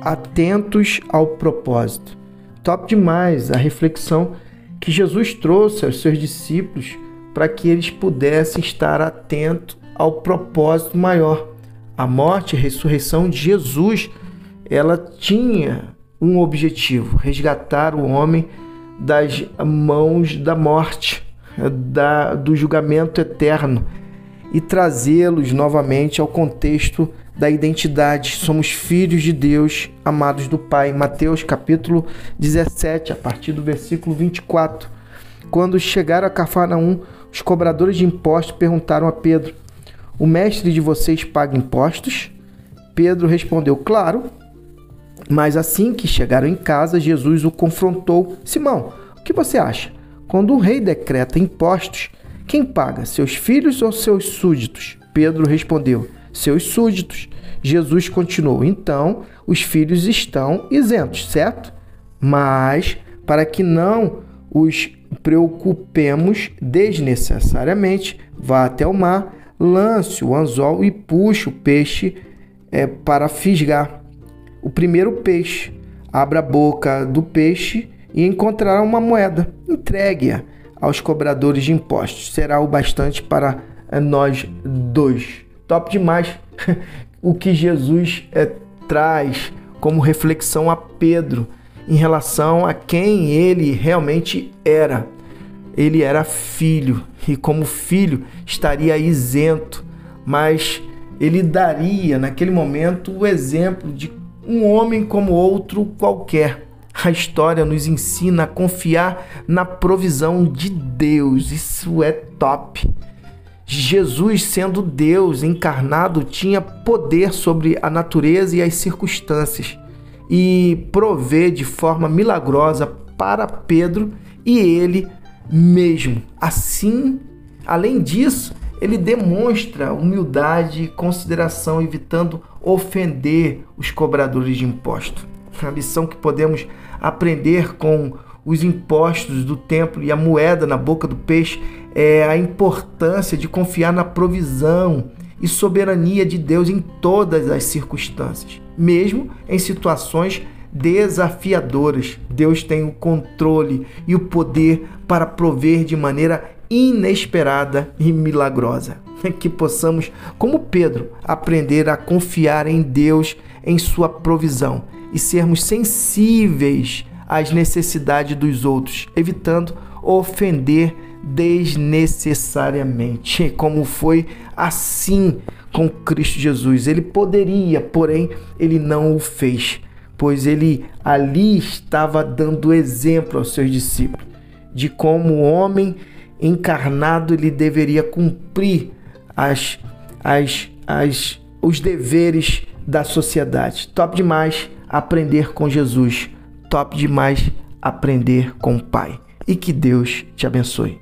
atentos ao propósito. Top demais a reflexão que Jesus trouxe aos seus discípulos para que eles pudessem estar atentos ao propósito maior. A morte e a ressurreição de Jesus, ela tinha um objetivo: resgatar o homem das mãos da morte, da, do julgamento eterno e trazê-los novamente ao contexto da identidade. Somos filhos de Deus, amados do Pai. Mateus capítulo 17, a partir do versículo 24. Quando chegaram a Cafarnaum, os cobradores de impostos perguntaram a Pedro: O mestre de vocês paga impostos? Pedro respondeu: Claro. Mas assim que chegaram em casa, Jesus o confrontou: Simão, o que você acha? Quando o rei decreta impostos, quem paga, seus filhos ou seus súditos? Pedro respondeu: Seus súditos. Jesus continuou: Então, os filhos estão isentos, certo? Mas, para que não os preocupemos desnecessariamente, vá até o mar, lance o anzol e puxe o peixe é, para fisgar. O primeiro peixe. Abra a boca do peixe e encontrará uma moeda. Entregue-a aos cobradores de impostos. Será o bastante para é, nós dois. Top demais o que Jesus é, traz como reflexão a Pedro em relação a quem ele realmente era. Ele era filho e, como filho, estaria isento, mas ele daria naquele momento o exemplo de um homem como outro qualquer. A história nos ensina a confiar na provisão de Deus. Isso é top. Jesus, sendo Deus encarnado, tinha poder sobre a natureza e as circunstâncias e provê de forma milagrosa para Pedro e ele mesmo. Assim, além disso, ele demonstra humildade e consideração, evitando ofender os cobradores de imposto. A lição que podemos aprender com os impostos do templo e a moeda na boca do peixe é a importância de confiar na provisão e soberania de Deus em todas as circunstâncias, mesmo em situações desafiadoras. Deus tem o controle e o poder para prover de maneira inesperada e milagrosa. Que possamos, como Pedro, aprender a confiar em Deus, em sua provisão e sermos sensíveis às necessidades dos outros, evitando ofender desnecessariamente, como foi assim com Cristo Jesus. Ele poderia, porém, ele não o fez, pois ele ali estava dando exemplo aos seus discípulos de como o homem encarnado ele deveria cumprir as, as, as, os deveres da sociedade. Top demais aprender com Jesus. Top demais aprender com o Pai. E que Deus te abençoe.